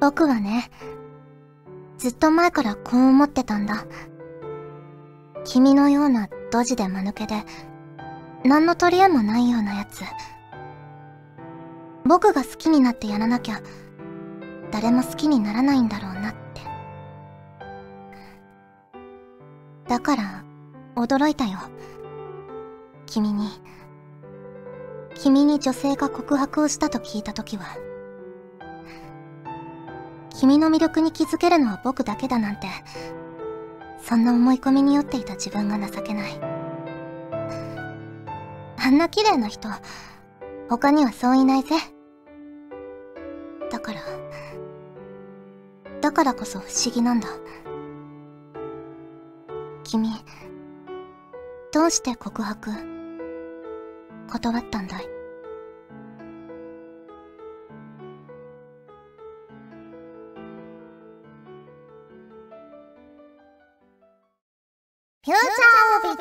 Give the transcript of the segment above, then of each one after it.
僕はね、ずっと前からこう思ってたんだ。君のようなドジで間抜けで、何の取り柄もないようなやつ。僕が好きになってやらなきゃ、誰も好きにならないんだろうなって。だから、驚いたよ。君に。君に女性が告白をしたと聞いた時は。君の魅力に気づけるのは僕だけだなんて、そんな思い込みに酔っていた自分が情けない。あんな綺麗な人、他にはそういないぜ。だから、だからこそ不思議なんだ。君、どうして告白、断ったんだい？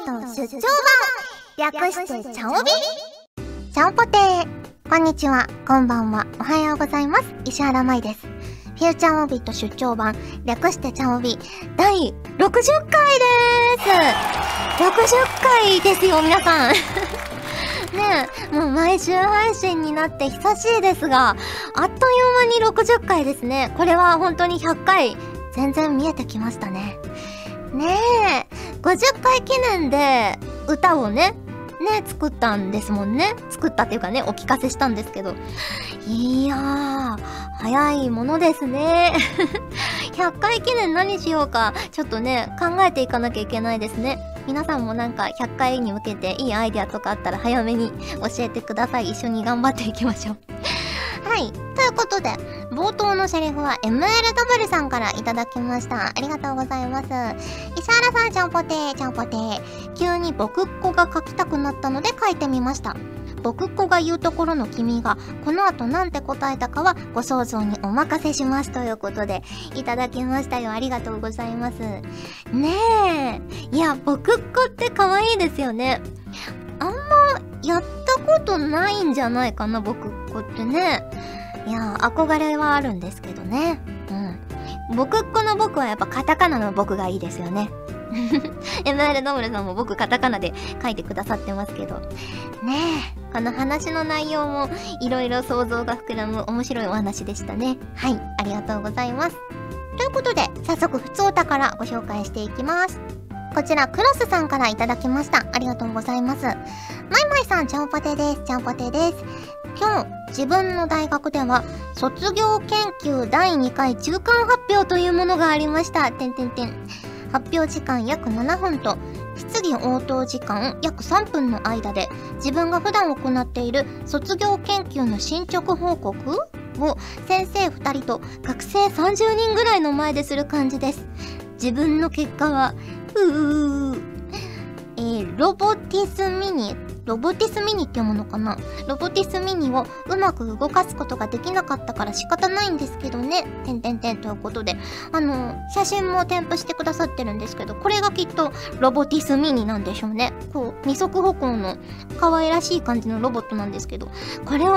ト出張版略してチャオビ？チャオポテーこんにちは、こんばんは、おはようございます。石原舞です。フューチャーオビット出張版略してチャオビ第60回でーす !60 回ですよ、皆さん ねえ、もう毎週配信になって久しいですが、あっという間に60回ですね。これは本当に100回、全然見えてきましたね。ねえ、50回記念で歌をね、ね、作ったんですもんね。作ったっていうかね、お聞かせしたんですけど。いやー、早いものですね。100回記念何しようか、ちょっとね、考えていかなきゃいけないですね。皆さんもなんか100回に向けていいアイデアとかあったら早めに教えてください。一緒に頑張っていきましょう。はい。ということで、冒頭のセリフは MLW さんからいただきました。ありがとうございます。石原さん、ちゃんぽてー、ちゃんぽてー。急に僕っ子が書きたくなったので書いてみました。僕っ子が言うところの君が、この後なんて答えたかはご想像にお任せしますということで、いただきましたよ。ありがとうございます。ねえ。いや、僕っ子って可愛いですよね。やったことないんじゃないかな、僕っ子ってね。いや憧れはあるんですけどね。うん。僕っ子の僕はやっぱカタカナの僕がいいですよね。MR ノブルさんも僕カタカナで書いてくださってますけど。ねえ、この話の内容もいろいろ想像が膨らむ面白いお話でしたね。はい、ありがとうございます。ということで、早速、ふつおたからご紹介していきます。こちら、クロスさんからいただきました。ありがとうございます。マイマイさん、ちゃんぽてです。ちゃんぽてです。今日、自分の大学では、卒業研究第2回中間発表というものがありました。てんてんてん。発表時間約7分と、質疑応答時間約3分の間で、自分が普段行っている卒業研究の進捗報告を先生2人と学生30人ぐらいの前でする感じです。自分の結果は、えー、ロボティスミニロボティスミニって読むのかな？ロボティスミニをうまく動かすことができなかったから仕方ないんですけどね。てんてんてんということで。あの、写真も添付してくださってるんですけど、これがきっとロボティスミニなんでしょうね。こう、二足歩行の可愛らしい感じのロボットなんですけど、これをう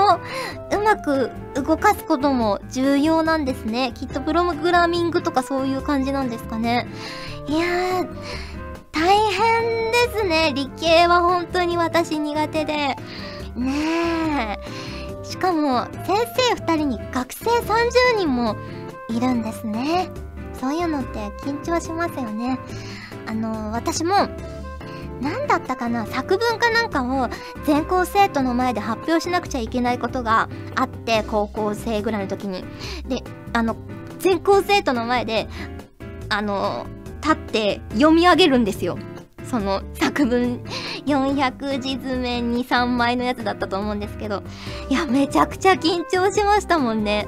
まく動かすことも重要なんですね。きっとプログラミングとかそういう感じなんですかね。いやー、大変ですね。理系は本当に私苦手で。ねえ。しかも、先生2人に学生30人もいるんですね。そういうのって緊張しますよね。あの、私も、何だったかな作文かなんかを全校生徒の前で発表しなくちゃいけないことがあって、高校生ぐらいの時に。で、あの、全校生徒の前で、あの、立って読み上げるんですよ。その作文400字詰めに3枚のやつだったと思うんですけど、いや、めちゃくちゃ緊張しましたもんね。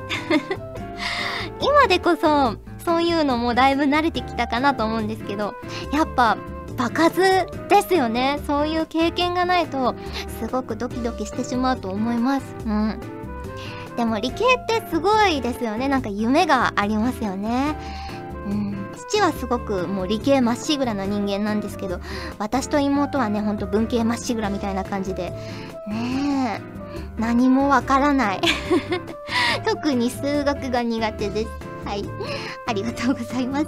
今でこそ、そういうのもだいぶ慣れてきたかなと思うんですけど、やっぱ、場数ですよね。そういう経験がないと、すごくドキドキしてしまうと思います。うん。でも理系ってすごいですよね。なんか夢がありますよね。父はすごくもう理系まっしぐらな人間なんですけど、私と妹はね、ほんと文系まっしぐらみたいな感じで、ねえ、何もわからない。特に数学が苦手です。はい。ありがとうございます。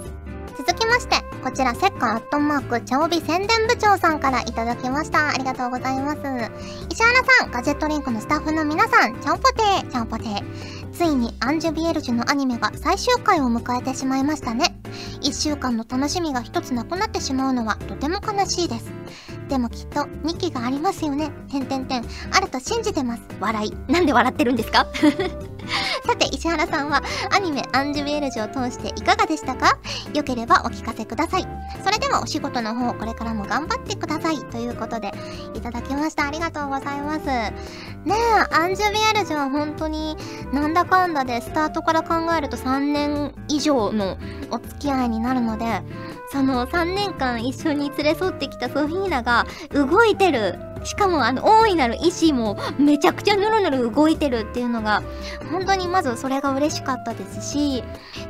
続きまして、こちら、セッカーアットマーク、調備宣伝部長さんからいただきました。ありがとうございます。石原さん、ガジェットリンクのスタッフの皆さん、ちゃんぽてー、ちゃんぽてー。ついにアンジュビエルジュのアニメが最終回を迎えてしまいましたね。1週間の楽しみが1つなくなってしまうのはとても悲しいです。でもきっと2期がありますよね。てんてんてん。あると信じてます。笑い。なんで笑ってるんですか？さて、石原さんはアニメアンジュビエルジュを通していかがでしたか？よければお聞かせください。それではお仕事の方、これからも頑張ってください。ということで、いただきました。ありがとうございます。ねえ、アンジュビエルジュは本当になんだかんだでスタートから考えると3年以上のお付き合いになるので、その3年間一緒に連れ添ってきたソフィーナが動いてる。しかもあの大いなる意志もめちゃくちゃぬるぬる動いてるっていうのが本当にまずそれが嬉しかったですし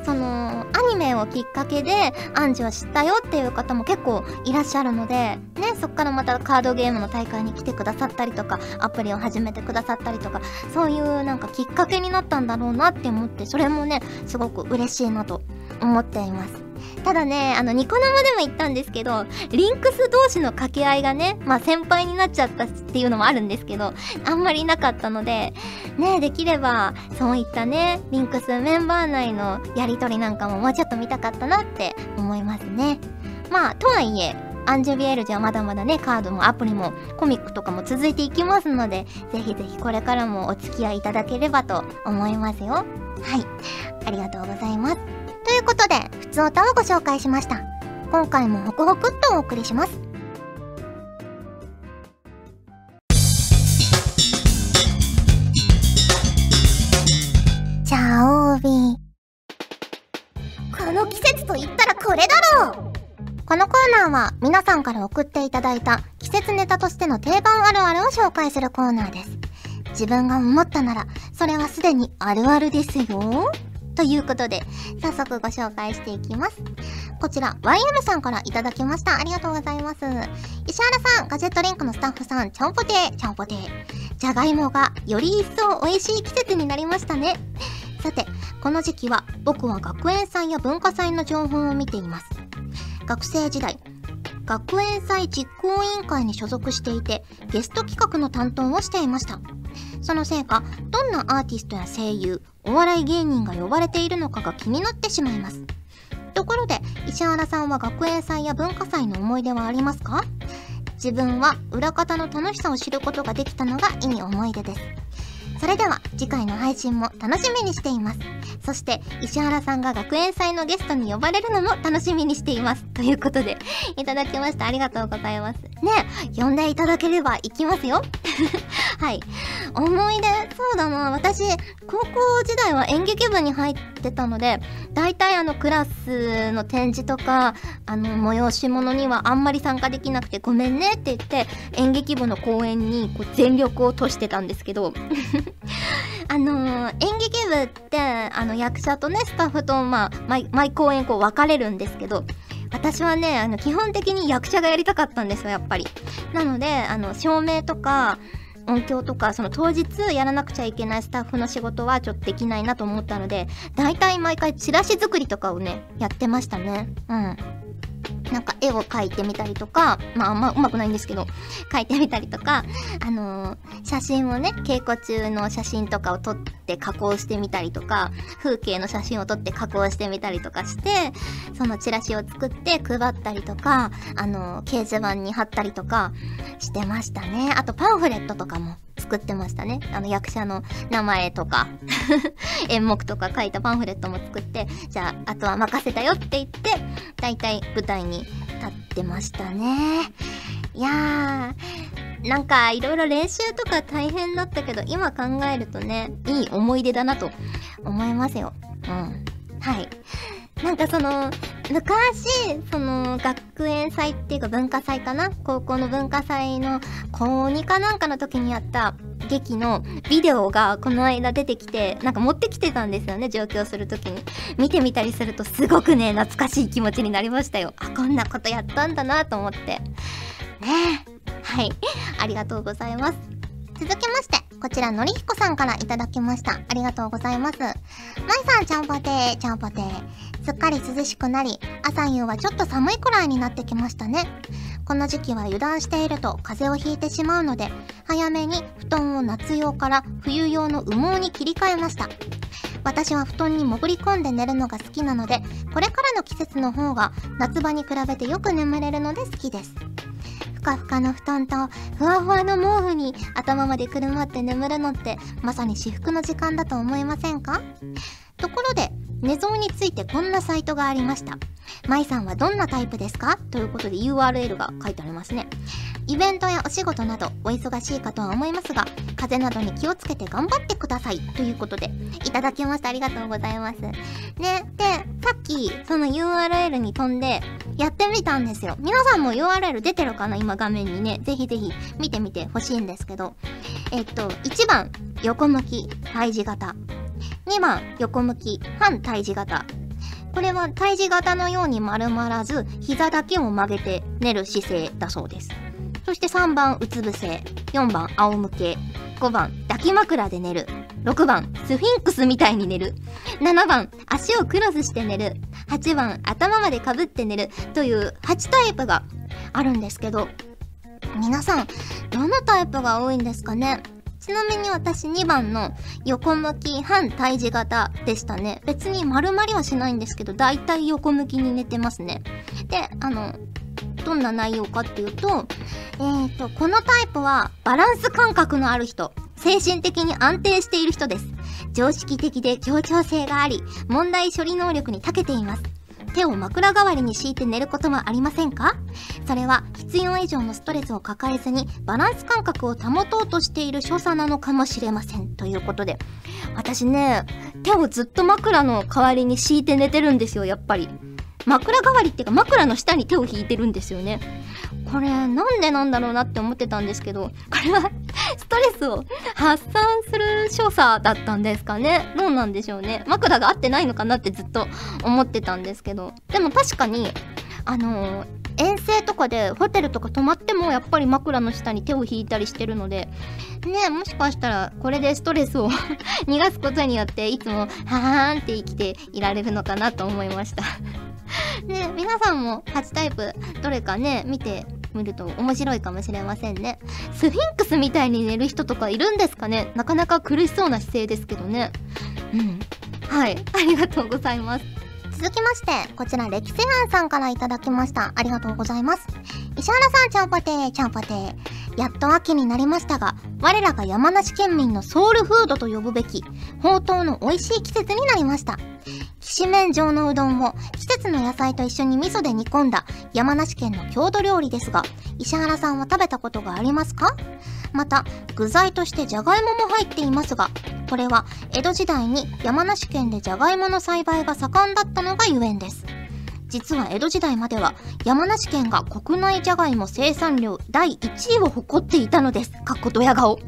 そのアニメをきっかけでアンジュを知ったよっていう方も結構いらっしゃるのでねそっからまたカードゲームの大会に来てくださったりとかアプリを始めてくださったりとかそういうなんかきっかけになったんだろうなって思ってそれもねすごく嬉しいなと思っています。ただね、あの、ニコ生でも言ったんですけど、リンクス同士の掛け合いがね、まあ先輩になっちゃったっていうのもあるんですけど、あんまりなかったので、ね、できれば、そういったね、リンクスメンバー内のやりとりなんかももうちょっと見たかったなって思いますね。まあ、とはいえ、アンジュビエルジはまだまだね、カードもアプリもコミックとかも続いていきますので、ぜひぜひこれからもお付き合いいただければと思いますよ。はい。ありがとうございます。ということで、普通歌をご紹介しました。今回もホクホクっとお送りします。チャオビこの季節と言ったらこれだろうこのコーナーは皆さんから送っていただいた季節ネタとしての定番あるあるを紹介するコーナーです。自分が思ったなら、それはすでにあるあるですよ。ということで、早速ご紹介していきます。こちら、YM さんからいただきました。ありがとうございます。石原さん、ガジェットリンクのスタッフさん、ちゃんぽてー、ちゃんぽてー。じゃがいもがより一層美味しい季節になりましたね。さて、この時期は僕は学園祭や文化祭の情報を見ています。学生時代、学園祭実行委員会に所属していて、ゲスト企画の担当をしていました。そのせいか、どんなアーティストや声優、お笑い芸人が呼ばれているのかが気になってしまいます。ところで、石原さんは学園祭や文化祭の思い出はありますか？自分は裏方の楽しさを知ることができたのがいい思い出です。それでは次回の配信も楽しみにしています。そして石原さんが学園祭のゲストに呼ばれるのも楽しみにしています。ということで、いただきましたありがとうございます。ね、呼んでいただければ行きますよ。はい。思い出、そうだな。私、高校時代は演劇部に入ってたので、大体あのクラスの展示とか、あの催し物にはあんまり参加できなくてごめんねって言って、演劇部の公演にこう全力を賭してたんですけど、あのー、演劇部って、あの役者とね、スタッフと、まあ、毎、毎公演こう分かれるんですけど、私はね、あの、基本的に役者がやりたかったんですよ、やっぱり。なので、あの、照明とか、音響とかその当日やらなくちゃいけないスタッフの仕事はちょっとできないなと思ったので大体毎回チラシ作りとかをねやってましたね。うん。なんか絵を描いてみたりとか、まああんま上手くないんですけど、描いてみたりとか、あのー、写真をね、稽古中の写真とかを撮って加工してみたりとか、風景の写真を撮って加工してみたりとかして、そのチラシを作って配ったりとか、あのー、掲示板に貼ったりとかしてましたね。あとパンフレットとかも作ってましたね。あの役者の名前とか 演目とか書いたパンフレットも作って、じゃあ、あとは任せたよって言って、だいたい舞台に立ってましたね。いやー、なんかいろいろ練習とか大変だったけど、今考えるとね、いい思い出だなと思いますよ。うん。はい。なんかその、昔、その、学園祭っていうか文化祭かな？高校の文化祭の高2かなんかの時にやった劇のビデオがこの間出てきて、なんか持ってきてたんですよね、上京する時に。見てみたりするとすごくね、懐かしい気持ちになりましたよ。あ、こんなことやったんだなと思って。ねえはい。ありがとうございます。続きまして、こちら、のりひこさんからいただきました。ありがとうございます。まいさん、ちゃんぽてー、ちゃんぽてー。すっかり涼しくなり、朝夕はちょっと寒いくらいになってきましたね。この時期は油断していると風邪をひいてしまうので、早めに布団を夏用から冬用の羽毛に切り替えました。私は布団に潜り込んで寝るのが好きなので、これからの季節の方が夏場に比べてよく眠れるので好きです。かふかの布団とふわふわの毛布に頭までくるまって眠るのってまさに至福の時間だと思いませんか？ところで寝相についてこんなサイトがありました。舞さんはどんなタイプですか？ということで URL が書いてありますね。イベントやお仕事などお忙しいかとは思いますが、風邪などに気をつけて頑張ってくださいということで、いただきました。ありがとうございます。ね、で、さっきその URL に飛んでやってみたんですよ。皆さんも URL 出てるかな今画面にね。ぜひぜひ見てみてほしいんですけど。えっと、1番、横向き、胎児型。2番、横向き、反胎児型。これは胎児型のように丸まらず、膝だけを曲げて寝る姿勢だそうです。そして3番、うつ伏せ。4番、仰向け。5番、抱き枕で寝る。6番、スフィンクスみたいに寝る。7番、足をクロスして寝る。8番、頭までかぶって寝る。という8タイプがあるんですけど、皆さん、どのタイプが多いんですかね？ちなみに私2番の横向き反対字型でしたね。別に丸まりはしないんですけど、だいたい横向きに寝てますね。で、あの、どんな内容かっていうと、えーと、このタイプはバランス感覚のある人、精神的に安定している人です。常識的で協調性があり、問題処理能力に長けています。手を枕代わりに敷いて寝ることはありませんか？それは必要以上のストレスを抱えずにバランス感覚を保とうとしている所作なのかもしれません。ということで。私ね、手をずっと枕の代わりに敷いて寝てるんですよ、やっぱり。枕代わりっていうか枕の下に手を引いてるんですよね。これなんでなんだろうなって思ってたんですけど、これは ストレスを発散する所作だったんですかねどうなんでしょうね。枕が合ってないのかなってずっと思ってたんですけど。でも確かに、あのー、遠征とかでホテルとか泊まってもやっぱり枕の下に手を引いたりしてるので、ねもしかしたらこれでストレスを 逃がすことによっていつもはーんって生きていられるのかなと思いました ね、皆さんも8タイプどれかね、見てみると面白いかもしれませんね。スフィンクスみたいに寝る人とかいるんですかねなかなか苦しそうな姿勢ですけどね。うん。はい。ありがとうございます。続きまして、こちら、レキセランさんからいただきました。ありがとうございます。石原さん、ちゃんぽてー、ちゃんぽてー。やっと秋になりましたが、我らが山梨県民のソウルフードと呼ぶべき、ほうとうの美味しい季節になりました。きしめん状のうどんを季節の野菜と一緒に味噌で煮込んだ山梨県の郷土料理ですが、石原さんは食べたことがありますか？また、具材としてじゃがいもも入っていますが、これは江戸時代に山梨県でじゃがいもの栽培が盛んだったのがゆえんです。実は江戸時代までは山梨県が国内じゃがいも生産量第1位を誇っていたのです。かっこドヤ顔。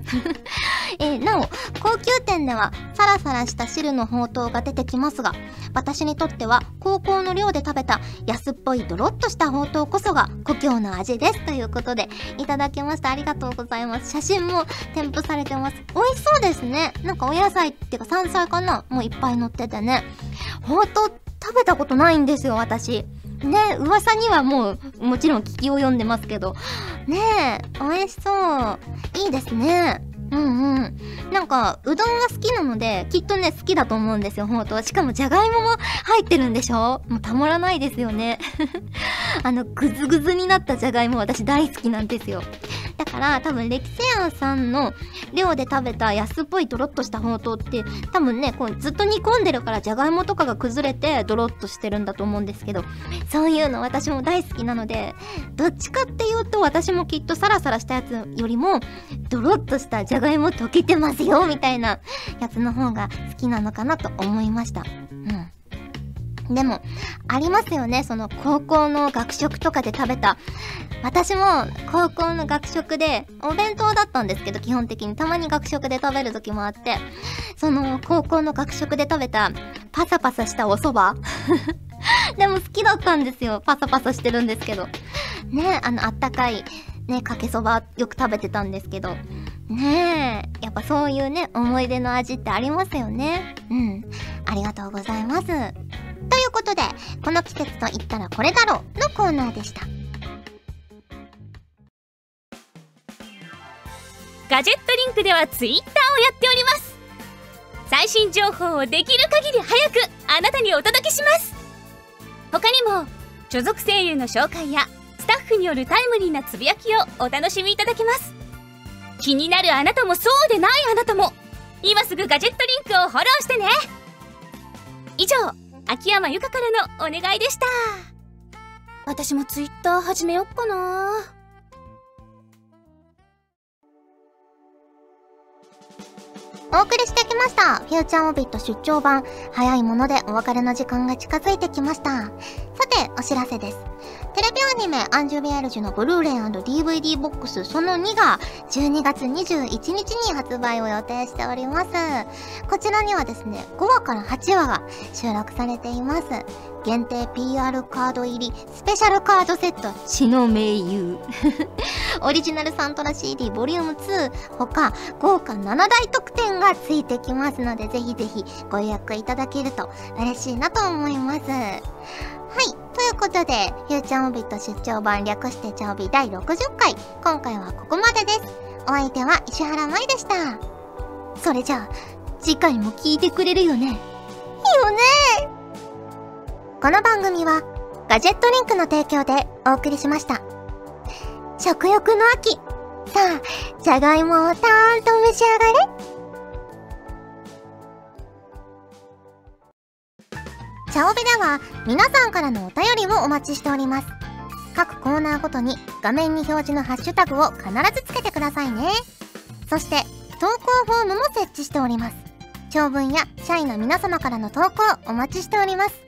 えー、なお、高級店ではサラサラした汁のほうとうが出てきますが、私にとっては高校の寮で食べた安っぽいドロッとしたほうとうこそが故郷の味です。ということで、いただきました。ありがとうございます。写真も添付されてます。美味しそうですね。なんかお野菜っていうか山菜かな？もういっぱい乗っててね。ほうとう食べたことないんですよ、私。ね噂にはもう、もちろん聞きを読んでますけど。ねえ、美味しそう。いいですね。うんうん。なんか、うどんが好きなので、きっとね、好きだと思うんですよ、ほんと。しかも、じゃがいもも入ってるんでしょ？もうたまらないですよね。あの、ぐずぐずになったじゃがいも私大好きなんですよ。だから多分レキセアンさんの量で食べた安っぽいドロッとしたほうとうって多分ねこうずっと煮込んでるからじゃがいもとかが崩れてドロッとしてるんだと思うんですけどそういうの私も大好きなのでどっちかっていうと私もきっとサラサラしたやつよりもドロッとしたじゃがいも溶けてますよみたいなやつの方が好きなのかなと思いました。うんでも、ありますよね。その高校の学食とかで食べた。私も高校の学食で、お弁当だったんですけど、基本的にたまに学食で食べる時もあって、その高校の学食で食べたパサパサしたお蕎麦 でも好きだったんですよ。パサパサしてるんですけど。ね、あの、あったかいねかけそばよく食べてたんですけどねえやっぱそういうね思い出の味ってありますよねうんありがとうございますということでこの季節と言ったらこれだろうのコーナーでした。ガジェットリンクではツイッターをやっております。最新情報をできる限り早くあなたにお届けします。他にも所属声優の紹介やスタッフによるタイムリーなつぶやきをお楽しみいただけます。気になるあなたもそうでないあなたも今すぐガジェットリンクをフォローしてね。以上秋山由香からのお願いでした。私もツイッター始めよっかな。お送りしてきました。フューチャーオビット出張版。早いものでお別れの時間が近づいてきました。さて、お知らせです。テレビアニメアンジュビエルジュのブルーレイ &DVD ボックスその2が12月21日に発売を予定しております。こちらにはですね、5話から8話が収録されています。限定 PR カード入りスペシャルカードセット血の盟友 オリジナルサントラ CD ボリューム2他豪華7大特典がついてきますのでぜひぜひご予約いただけると嬉しいなと思いますはいということで、フューチャーオビット出張版略してチャオビ第60回。今回はここまでです。お相手は石原舞でした。それじゃあ、次回も聞いてくれる。よねこの番組は、ガジェットリンクの提供でお送りしました。食欲の秋。さあ、じゃがいもをたーんと召し上がれ。チャオベでは皆さんからのお便りをお待ちしております。各コーナーごとに画面に表示のハッシュタグを必ずつけてくださいね。そして投稿フォームも設置しております。長文や社員の皆様からの投稿お待ちしております。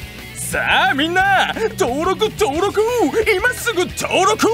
さあみんな登録登録。今すぐ登録